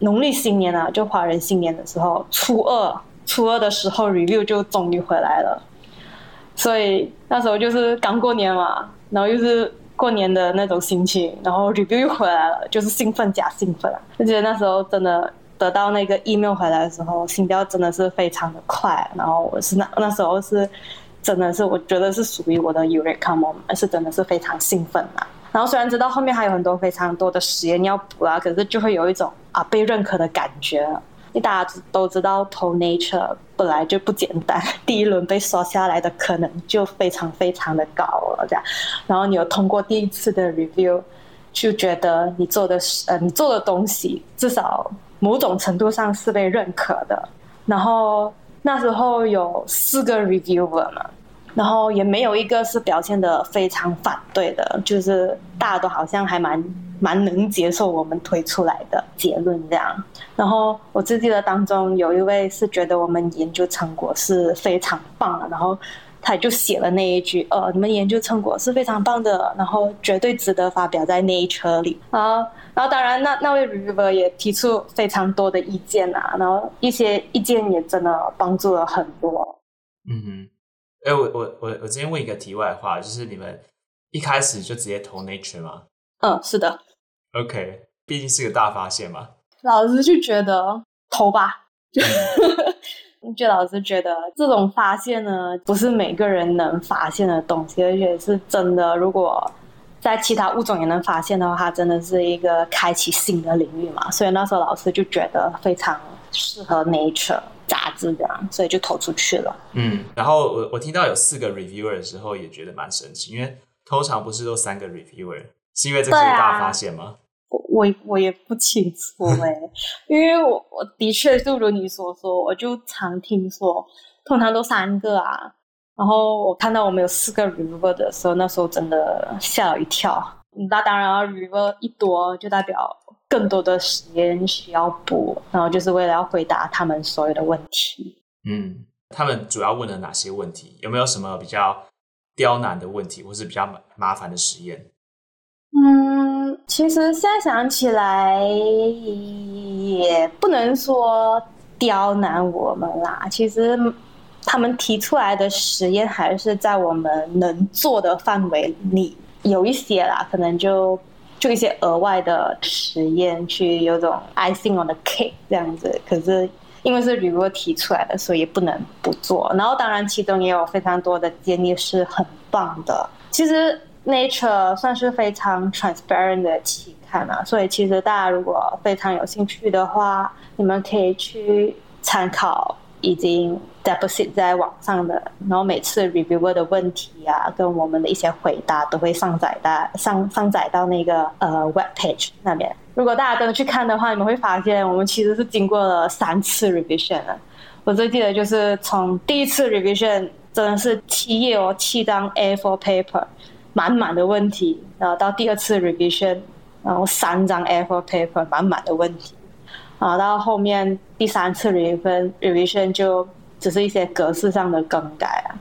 农历新年啊，就华人新年的时候，初二初二的时候，review 就终于回来了。所以那时候就是刚过年嘛，然后又是。过年的那种心情，然后 review 又回来了，就是兴奋加兴奋啊！就觉得那时候真的得到那个 email 回来的时候，心跳真的是非常的快。然后我是那那时候是真的是我觉得是属于我的 Eureka moment，是真的是非常兴奋啊！然后虽然知道后面还有很多非常多的实验要补啊，可是就会有一种啊被认可的感觉。大家都知道投 Nature 本来就不简单，*laughs* 第一轮被刷下来的可能就非常非常的高了，这样。然后你有通过第一次的 review，就觉得你做的是呃你做的东西至少某种程度上是被认可的。然后那时候有四个 reviewer 嘛，然后也没有一个是表现得非常反对的，就是大家都好像还蛮。蛮能接受我们推出来的结论这样，然后我自记得当中有一位是觉得我们研究成果是非常棒的，然后他就写了那一句：“呃，你们研究成果是非常棒的，然后绝对值得发表在 Nature 里。”啊，然后当然那那位 reviewer 也提出非常多的意见啊，然后一些意见也真的帮助了很多。嗯哼，哎，我我我我今天问一个题外话，就是你们一开始就直接投 Nature 吗？嗯，是的。OK，毕竟是个大发现嘛。老师就觉得投吧，*laughs* 就就老师觉得这种发现呢，不是每个人能发现的东西，而且是真的。如果在其他物种也能发现的话，它真的是一个开启新的领域嘛。所以那时候老师就觉得非常适合 Nature 杂志这样，所以就投出去了。嗯，然后我我听到有四个 reviewer 的时候，也觉得蛮神奇，因为通常不是都三个 reviewer，是因为这是个大发现吗？我我也不清楚哎、*laughs* 欸，因为我我的确就如你所说，我就常听说，通常都三个啊。然后我看到我们有四个 reviewer 的时候，那时候真的吓了一跳。那当然啊，reviewer 一多就代表更多的实验需要补，然后就是为了要回答他们所有的问题。嗯，他们主要问了哪些问题？有没有什么比较刁难的问题，或是比较麻麻烦的实验？嗯，其实现在想起来，也不能说刁难我们啦。其实他们提出来的实验还是在我们能做的范围里，有一些啦，可能就就一些额外的实验，去有种 icing on the cake 这样子。可是因为是吕若提出来的，所以不能不做。然后当然其中也有非常多的建议是很棒的。其实。Nature 算是非常 transparent 的期刊啊，所以其实大家如果非常有兴趣的话，你们可以去参考已经 deposit 在网上的，然后每次 reviewer 的问题啊，跟我们的一些回答都会上载到上上载到那个呃 web page 那边。如果大家真的去看的话，你们会发现我们其实是经过了三次 revision 的。我最记得就是从第一次 revision 真的是七页哦，七张 A4 paper。满满的问题，然后到第二次 revision，然后三张 a i r f o r paper 满满的问题，然后到后面第三次 revision revision 就只是一些格式上的更改啊，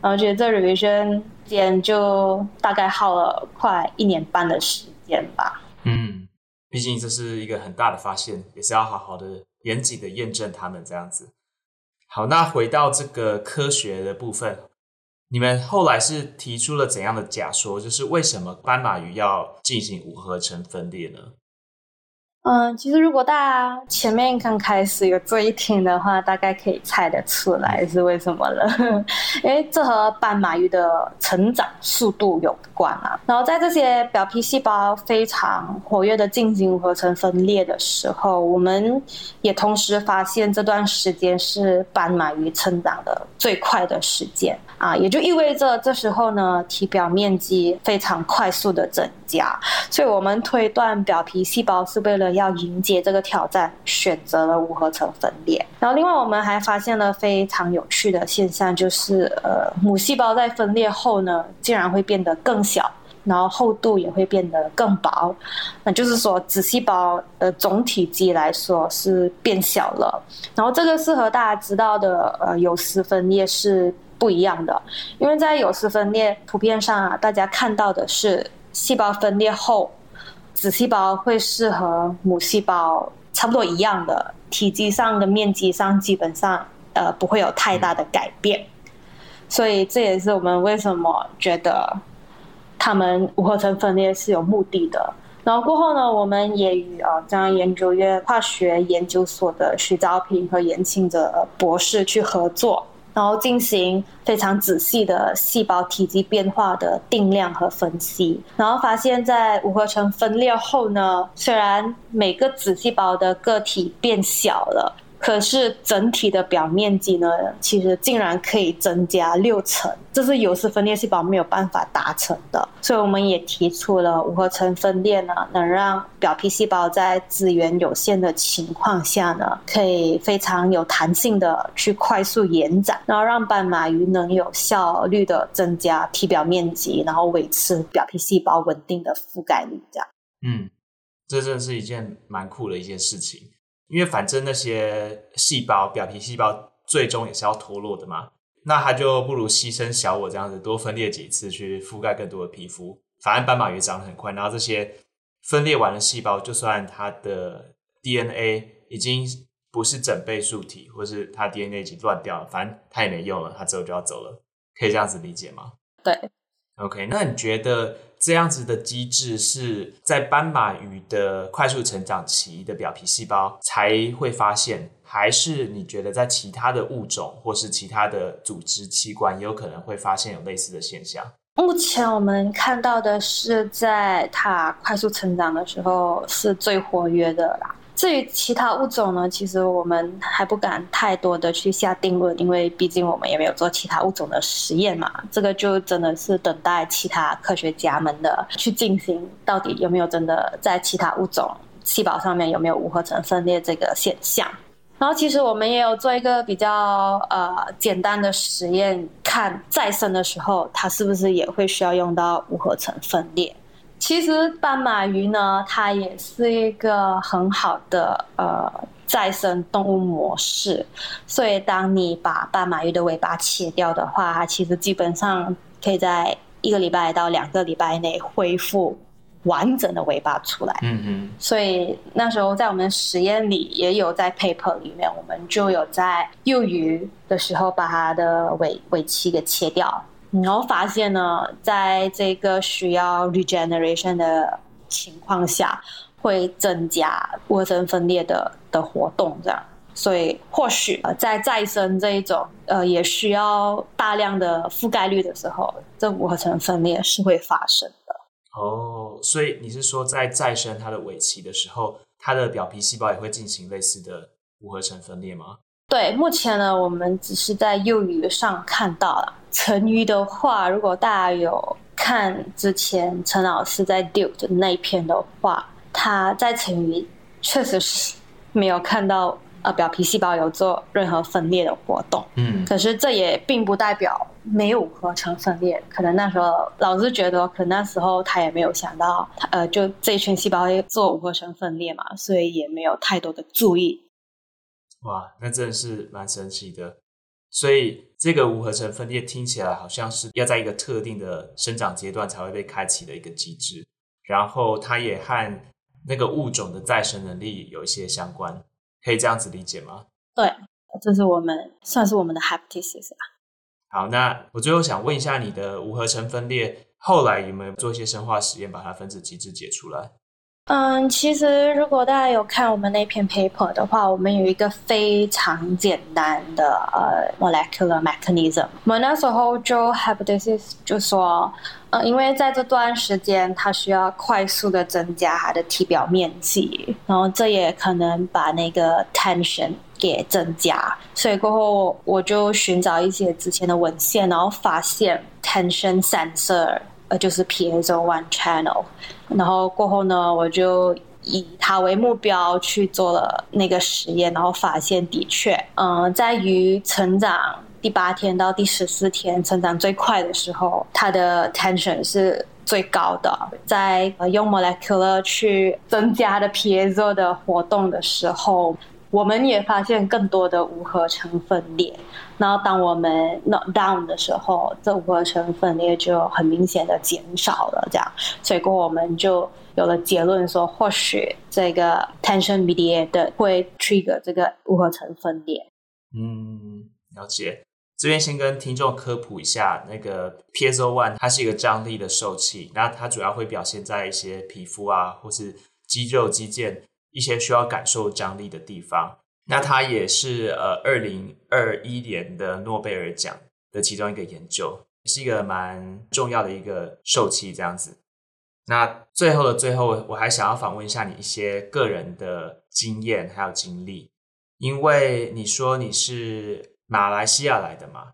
然后觉得这 revision 间就大概耗了快一年半的时间吧。嗯，毕竟这是一个很大的发现，也是要好好的严谨的验证他们这样子。好，那回到这个科学的部分。你们后来是提出了怎样的假说？就是为什么斑马鱼要进行无合成分裂呢？嗯，其实如果大家前面刚开始有注意听的话，大概可以猜得出来是为什么了。*laughs* 因为这和斑马鱼的成长速度有关啊。然后在这些表皮细胞非常活跃的进行合成分裂的时候，我们也同时发现这段时间是斑马鱼成长的最快的时间啊，也就意味着这时候呢，体表面积非常快速的增加。所以我们推断表皮细胞是为了要迎接这个挑战，选择了无合成分裂。然后，另外我们还发现了非常有趣的现象，就是呃，母细胞在分裂后呢，竟然会变得更小，然后厚度也会变得更薄。那就是说，子细胞的总体积来说是变小了。然后，这个是和大家知道的呃有丝分裂是不一样的，因为在有丝分裂图片上啊，大家看到的是细胞分裂后。子细胞会是和母细胞差不多一样的体积上的面积上，基本上呃不会有太大的改变，所以这也是我们为什么觉得他们无合成分裂是有目的的。然后过后呢，我们也与呃中央研究院化学研究所的徐昭平和严庆哲博士去合作。然后进行非常仔细的细胞体积变化的定量和分析，然后发现，在五合成分裂后呢，虽然每个子细胞的个体变小了。可是整体的表面积呢，其实竟然可以增加六成，这是有丝分裂细胞没有办法达成的。所以我们也提出了无合成分裂呢，能让表皮细胞在资源有限的情况下呢，可以非常有弹性的去快速延展，然后让斑马鱼能有效率的增加体表面积，然后维持表皮细胞稳定的覆盖率。这样，嗯，这真是一件蛮酷的一件事情。因为反正那些细胞，表皮细胞最终也是要脱落的嘛，那它就不如牺牲小我这样子多分裂几次去覆盖更多的皮肤。反正斑马鱼长得很快，然后这些分裂完的细胞，就算它的 DNA 已经不是整倍数体，或是它 DNA 已经乱掉了，反正它也没用了，它之后就要走了。可以这样子理解吗？对。OK，那你觉得这样子的机制是在斑马鱼的快速成长期的表皮细胞才会发现，还是你觉得在其他的物种或是其他的组织器官也有可能会发现有类似的现象？目前我们看到的是，在它快速成长的时候是最活跃的啦。至于其他物种呢，其实我们还不敢太多的去下定论，因为毕竟我们也没有做其他物种的实验嘛。这个就真的是等待其他科学家们的去进行，到底有没有真的在其他物种细胞上面有没有无合成分裂这个现象。然后其实我们也有做一个比较呃简单的实验，看再生的时候它是不是也会需要用到无合成分裂。其实斑马鱼呢，它也是一个很好的呃再生动物模式。所以，当你把斑马鱼的尾巴切掉的话，它其实基本上可以在一个礼拜到两个礼拜内恢复完整的尾巴出来。嗯嗯。所以那时候在我们实验里也有在 paper 里面，我们就有在幼鱼的时候把它的尾尾鳍给切掉。然后发现呢，在这个需要 regeneration 的情况下，会增加无合成分裂的的活动，这样。所以或许在再生这一种呃也需要大量的覆盖率的时候，这无合成分裂是会发生的。哦，所以你是说在再生它的尾鳍的时候，它的表皮细胞也会进行类似的无合成分裂吗？对，目前呢，我们只是在幼鱼上看到了。成鱼的话，如果大家有看之前陈老师在 Duke 的那一篇的话，他在成鱼确实是没有看到呃表皮细胞有做任何分裂的活动。嗯，可是这也并不代表没有合成分裂。可能那时候老师觉得，可能那时候他也没有想到，呃，就这一群细胞会做无合成分裂嘛，所以也没有太多的注意。哇，那真的是蛮神奇的。所以这个无合成分裂听起来好像是要在一个特定的生长阶段才会被开启的一个机制，然后它也和那个物种的再生能力有一些相关，可以这样子理解吗？对，这是我们算是我们的 hypothesis 啊。好，那我最后想问一下，你的无合成分裂后来有没有做一些生化实验，把它分子机制解出来？嗯，其实如果大家有看我们那篇 paper 的话，我们有一个非常简单的呃 molecular mechanism。我们那时候就 hypothesis 就说，呃，因为在这段时间它需要快速的增加它的体表面积，然后这也可能把那个 tension 给增加，所以过后我就寻找一些之前的文献，然后发现 tension sensor。呃，就是 PSO One channel，然后过后呢，我就以它为目标去做了那个实验，然后发现的确，嗯、在鱼成长第八天到第十四天成长最快的时候，它的 tension 是最高的。在用 molecular 去增加的 piezo 的活动的时候，我们也发现更多的无合成分裂。然后当我们 not down 的时候，这无合成分裂就很明显的减少了，这样，所以过我们就有了结论说，或许这个 tension mediated 会 trigger 这个无合成分裂。嗯，了解。这边先跟听众科普一下，那个 piezo one 它是一个张力的受器，那它主要会表现在一些皮肤啊，或是肌肉、肌腱一些需要感受张力的地方。那它也是呃，二零二一年的诺贝尔奖的其中一个研究，是一个蛮重要的一个受器这样子。那最后的最后，我还想要访问一下你一些个人的经验还有经历，因为你说你是马来西亚来的嘛？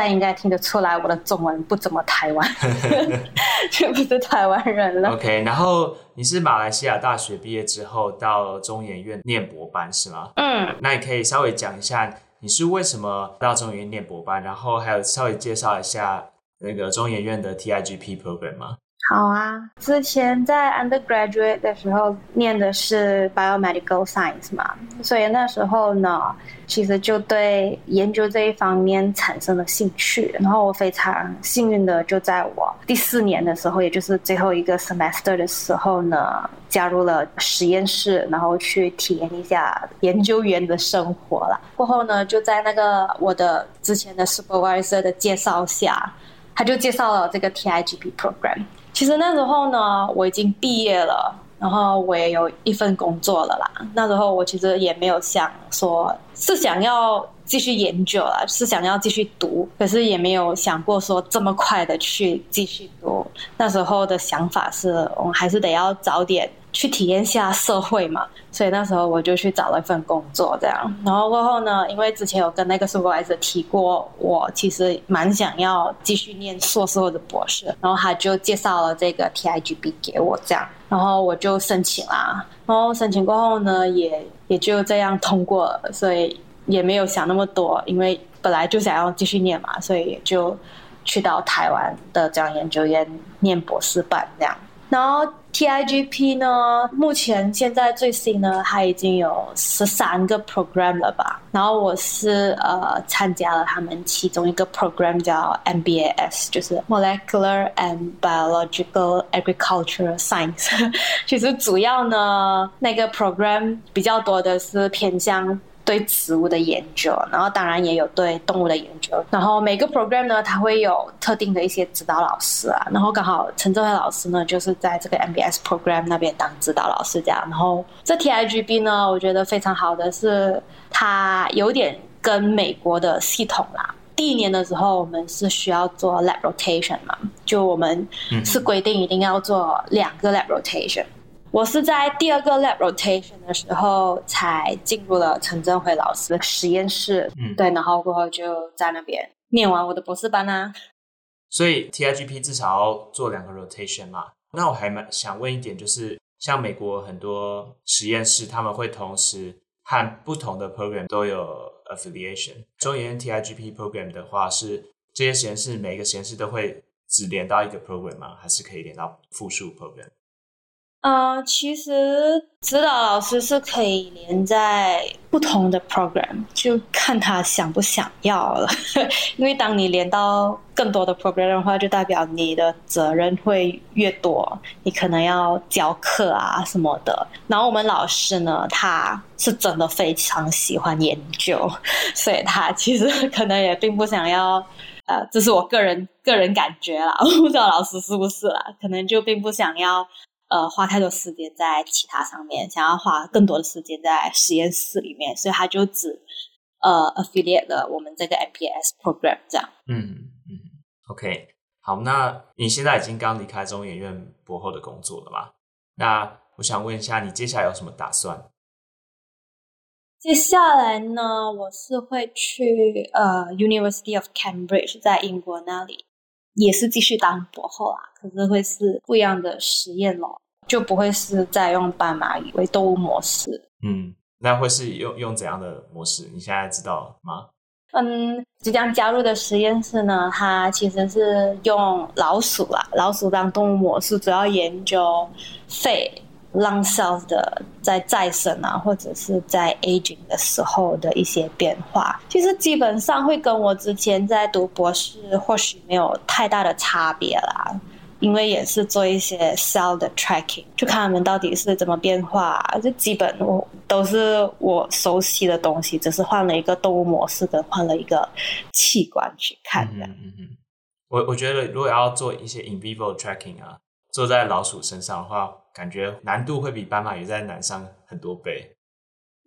大家应该听得出来，我的中文不怎么台湾，*laughs* *laughs* 这不是台湾人了。OK，然后你是马来西亚大学毕业之后到中研院念博班是吗？嗯，那你可以稍微讲一下你是为什么到中研院念博班，然后还有稍微介绍一下那个中研院的 TIGP program 吗？好啊，之前在 undergraduate 的时候念的是 biomedical science 嘛，所以那时候呢，其实就对研究这一方面产生了兴趣。然后我非常幸运的就在我第四年的时候，也就是最后一个 semester 的时候呢，加入了实验室，然后去体验一下研究员的生活了。过后呢，就在那个我的之前的 supervisor 的介绍下，他就介绍了这个 TIGP program。其实那时候呢，我已经毕业了，然后我也有一份工作了啦。那时候我其实也没有想说是想要继续研究了，是想要继续读，可是也没有想过说这么快的去继续读。那时候的想法是我们还是得要早点。去体验下社会嘛，所以那时候我就去找了一份工作，这样。然后过后呢，因为之前有跟那个 supervisor 提过，我其实蛮想要继续念硕士或者博士，然后他就介绍了这个 T I G B 给我，这样。然后我就申请啦，然后申请过后呢，也也就这样通过了，所以也没有想那么多，因为本来就想要继续念嘛，所以就去到台湾的这样研究院念博士班这样。然后 TIGP 呢，目前现在最新呢，它已经有十三个 program 了吧？然后我是呃参加了他们其中一个 program 叫 MBAS，就是 Molecular and Biological Agricultural Science。*laughs* 其实主要呢，那个 program 比较多的是偏向。对植物的研究，然后当然也有对动物的研究。然后每个 program 呢，它会有特定的一些指导老师啊。然后刚好陈正辉老师呢，就是在这个 MBS program 那边当指导老师这样。然后这 TIGB 呢，我觉得非常好的是，它有点跟美国的系统啦。第一年的时候，我们是需要做 lab rotation 嘛，就我们是规定一定要做两个 lab rotation。我是在第二个 lab rotation 的时候才进入了陈振辉老师的实验室，嗯，对，然后过后就在那边念完我的博士班啊。所以 TIGP 至少要做两个 rotation 嘛？那我还蛮想问一点，就是像美国很多实验室，他们会同时和不同的 program 都有 affiliation。中研院 TIGP program 的话，是这些实验室每个实验室都会只连到一个 program 吗？还是可以连到复数 program？呃，其实指导老师是可以连在不同的 program，就看他想不想要了。*laughs* 因为当你连到更多的 program 的话，就代表你的责任会越多，你可能要教课啊什么的。然后我们老师呢，他是真的非常喜欢研究，所以他其实 *laughs* 可能也并不想要。呃，这是我个人个人感觉啦，*laughs* 我不知道老师是不是啦，可能就并不想要。呃花太多时间在其他上面，想要花更多的时间在实验室里面，所以他就只呃 affiliate 了我们这个 MPS program 这样。嗯嗯，OK，好，那你现在已经刚离开中研院博后的工作了吗？那我想问一下，你接下来有什么打算？接下来呢，我是会去呃 University of Cambridge，在英国那里，也是继续当博后啊，可是会是不一样的实验咯，就不会是再用斑马以为动物模式。嗯，那会是用用怎样的模式？你现在知道吗？嗯，即将加入的实验室呢，它其实是用老鼠啦，老鼠当动物模式，主要研究肺。Lung cell 的在再生啊，或者是在 aging 的时候的一些变化，其实基本上会跟我之前在读博士或许没有太大的差别啦，因为也是做一些 cell 的 tracking，就看他们到底是怎么变化，就基本我都是我熟悉的东西，只是换了一个动物模式跟换了一个器官去看的。嗯嗯嗯，我我觉得如果要做一些 in vivo tracking 啊，做在老鼠身上的话。感觉难度会比斑马也在难上很多倍。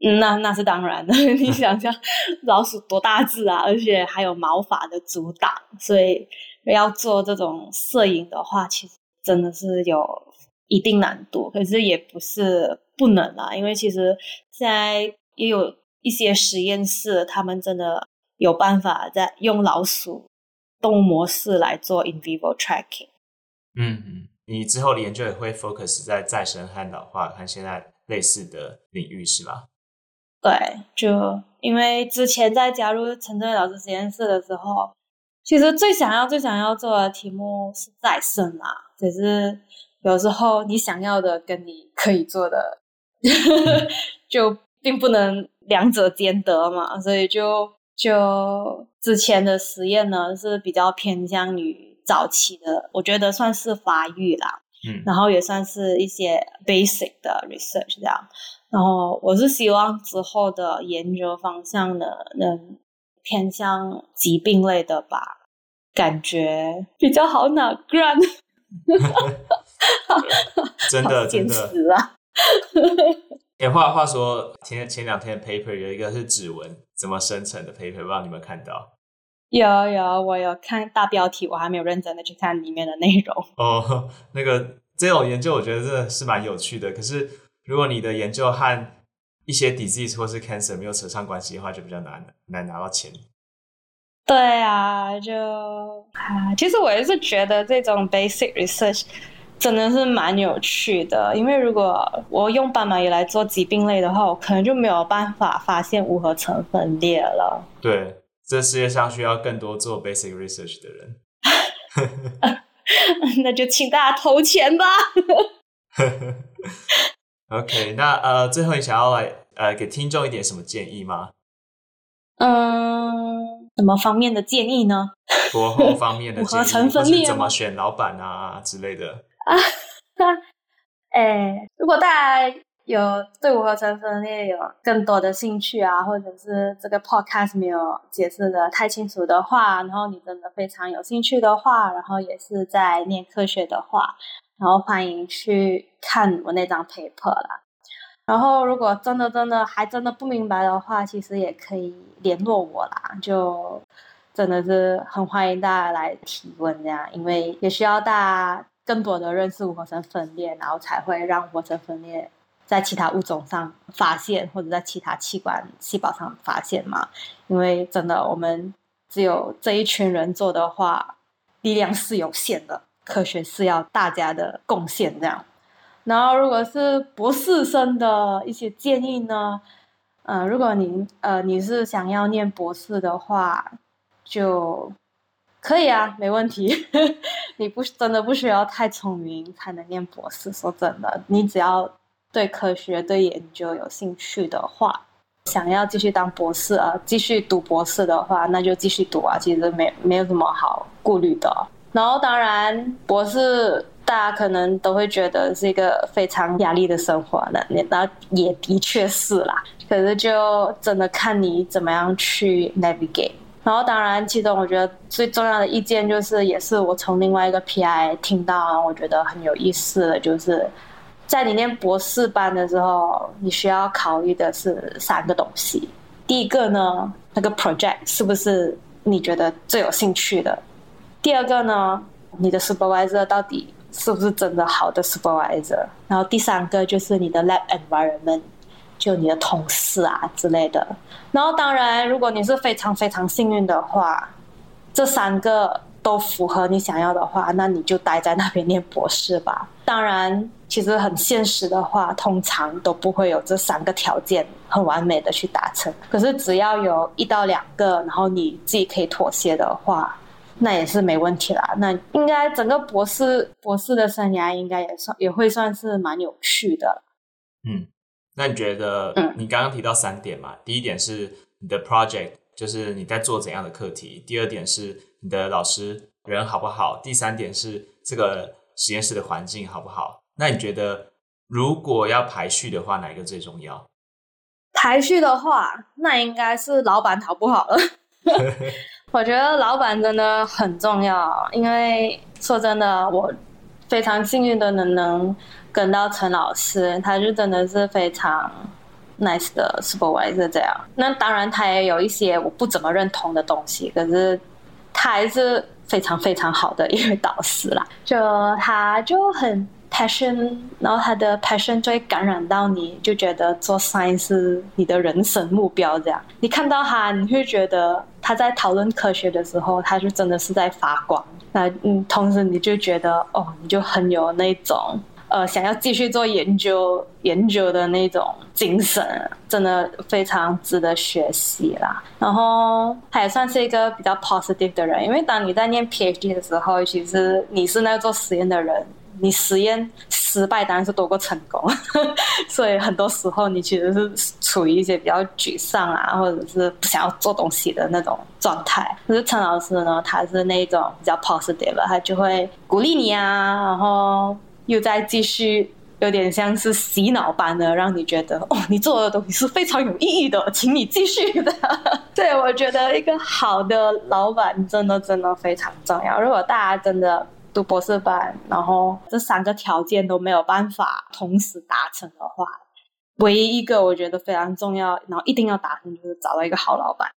嗯，那那是当然的。*laughs* 你想想，老鼠多大只啊，而且还有毛发的阻挡，所以要做这种摄影的话，其实真的是有一定难度。可是也不是不能啊，因为其实现在也有一些实验室，他们真的有办法在用老鼠动物模式来做 in vivo tracking。嗯嗯。你之后的研究也会 focus 在再生和老化和现在类似的领域是吗？对，就因为之前在加入陈正伟老师实验室的时候，其实最想要、最想要做的题目是再生啊，只是有时候你想要的跟你可以做的，*laughs* 就并不能两者兼得嘛，所以就就之前的实验呢是比较偏向于。早期的，我觉得算是发育啦，嗯，然后也算是一些 basic 的 research 这样，然后我是希望之后的研究方向呢，能偏向疾病类的吧，感觉比较好拿 grant，真的真的，*laughs* *laughs* 哎，话话说，前前两天的 paper 有一个是指纹怎么生成的 paper，不知道你们看到？有有，我有看大标题，我还没有认真的去看里面的内容。*laughs* 哦，那个这种研究我觉得真的是蛮有趣的。可是如果你的研究和一些 disease 或是 cancer 没有扯上关系的话，就比较难难拿到钱。对啊，就啊，其实我也是觉得这种 basic research 真的是蛮有趣的。因为如果我用斑马鱼来做疾病类的话，我可能就没有办法发现无核成分裂了。对。这世界上需要更多做 basic research 的人，*laughs* 那就请大家投钱吧。*laughs* OK，那呃，最后你想要来呃给听众一点什么建议吗？嗯，什么方面的建议呢？博后方面的 *laughs* 建议，合成分裂怎么选老板啊之类的啊？哎，如果大家。有对无合成分裂有更多的兴趣啊，或者是这个 podcast 没有解释的太清楚的话，然后你真的非常有兴趣的话，然后也是在念科学的话，然后欢迎去看我那张 paper 啦。然后如果真的真的还真的不明白的话，其实也可以联络我啦，就真的是很欢迎大家来提问这样，因为也需要大家更多的认识无合成分裂，然后才会让无合成分裂。在其他物种上发现，或者在其他器官细胞上发现嘛？因为真的，我们只有这一群人做的话，力量是有限的。科学是要大家的贡献，这样。然后，如果是博士生的一些建议呢？嗯、呃，如果您呃你是想要念博士的话，就可以啊，没问题。*laughs* 你不真的不需要太聪明才能念博士。说真的，你只要。对科学、对研究有兴趣的话，想要继续当博士啊，继续读博士的话，那就继续读啊。其实没没有什么好顾虑的。然后，当然，博士大家可能都会觉得是一个非常压力的生活的，那也的确是啦。可是，就真的看你怎么样去 navigate。然后，当然，其中我觉得最重要的意见就是，也是我从另外一个 PI 听到，我觉得很有意思的，就是。在你念博士班的时候，你需要考虑的是三个东西。第一个呢，那个 project 是不是你觉得最有兴趣的？第二个呢，你的 supervisor 到底是不是真的好的 supervisor？然后第三个就是你的 lab environment，就你的同事啊之类的。然后当然，如果你是非常非常幸运的话，这三个都符合你想要的话，那你就待在那边念博士吧。*laughs* 当然，其实很现实的话，通常都不会有这三个条件很完美的去达成。可是只要有一到两个，然后你自己可以妥协的话，那也是没问题啦。那应该整个博士博士的生涯应该也算也会算是蛮有趣的。嗯，那你觉得，你刚刚提到三点嘛？嗯、第一点是你的 project，就是你在做怎样的课题；第二点是你的老师人好不好；第三点是这个实验室的环境好不好。那你觉得，如果要排序的话，哪一个最重要？排序的话，那应该是老板好不好了。*laughs* 我觉得老板真的很重要，因为说真的，我非常幸运的能能跟到陈老师，他就真的是非常 nice 的 supervisor 这样。那当然，他也有一些我不怎么认同的东西，可是他还是非常非常好的一位导师啦。*laughs* 就他就很。passion，然后他的 passion 就会感染到你，就觉得做 science 你的人生目标。这样，你看到他，你会觉得他在讨论科学的时候，他就真的是在发光。那嗯，同时你就觉得哦，你就很有那种呃想要继续做研究研究的那种精神，真的非常值得学习啦。然后他也算是一个比较 positive 的人，因为当你在念 PhD 的时候，其实你是那个做实验的人。你实验失败当然是多过成功，*laughs* 所以很多时候你其实是处于一些比较沮丧啊，或者是不想要做东西的那种状态。可是陈老师呢，他是那种比较 positive，他就会鼓励你啊，然后又在继续，有点像是洗脑般的，让你觉得哦，你做的东西是非常有意义的，请你继续的。*laughs* 对，我觉得一个好的老板真的真的非常重要。如果大家真的。读博士班，然后这三个条件都没有办法同时达成的话，唯一一个我觉得非常重要，然后一定要达成，就是找到一个好老板。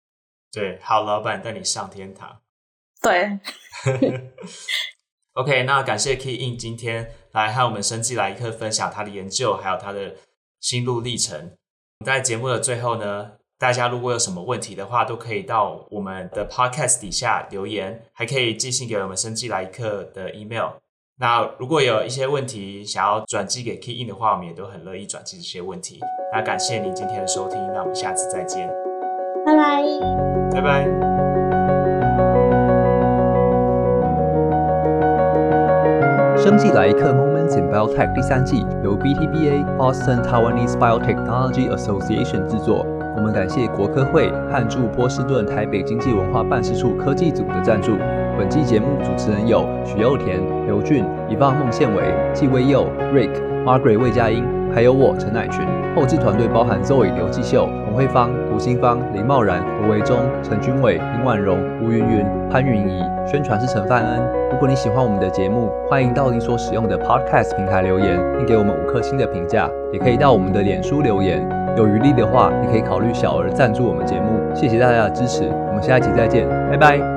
对，好老板带你上天堂。对。*laughs* *laughs* OK，那感谢 Key In 今天来和我们生计来一课分享他的研究，还有他的心路历程。在节目的最后呢，大家如果有什么问题的话，都可以到我们的 podcast 底下留言，还可以寄信给我们生计来一课的 email。那如果有一些问题想要转寄给 Key In 的话，我们也都很乐意转寄这些问题。那感谢您今天的收听，那我们下次再见，拜拜，拜拜。生技来客 Moments in Biotech 第三季由 BTBA Boston Taiwanese Biotechnology Association 制作。我们感谢国科会和驻波士顿台北经济文化办事处科技组的赞助。本期节目主持人有许佑田、刘俊、伊芳、孟宪伟、纪威佑、Rick、Margaret 魏佳音，还有我陈乃群。后制团队包含 Zoe、刘继秀、洪慧芳、涂新芳、林茂然、罗维忠、陈君伟、林婉容、吴云云、潘云怡。宣传是陈范恩。如果你喜欢我们的节目，欢迎到你所使用的 Podcast 平台留言，并给我们五颗星的评价。也可以到我们的脸书留言。有余力的话，你可以考虑小额赞助我们节目，谢谢大家的支持，我们下一期再见，拜拜。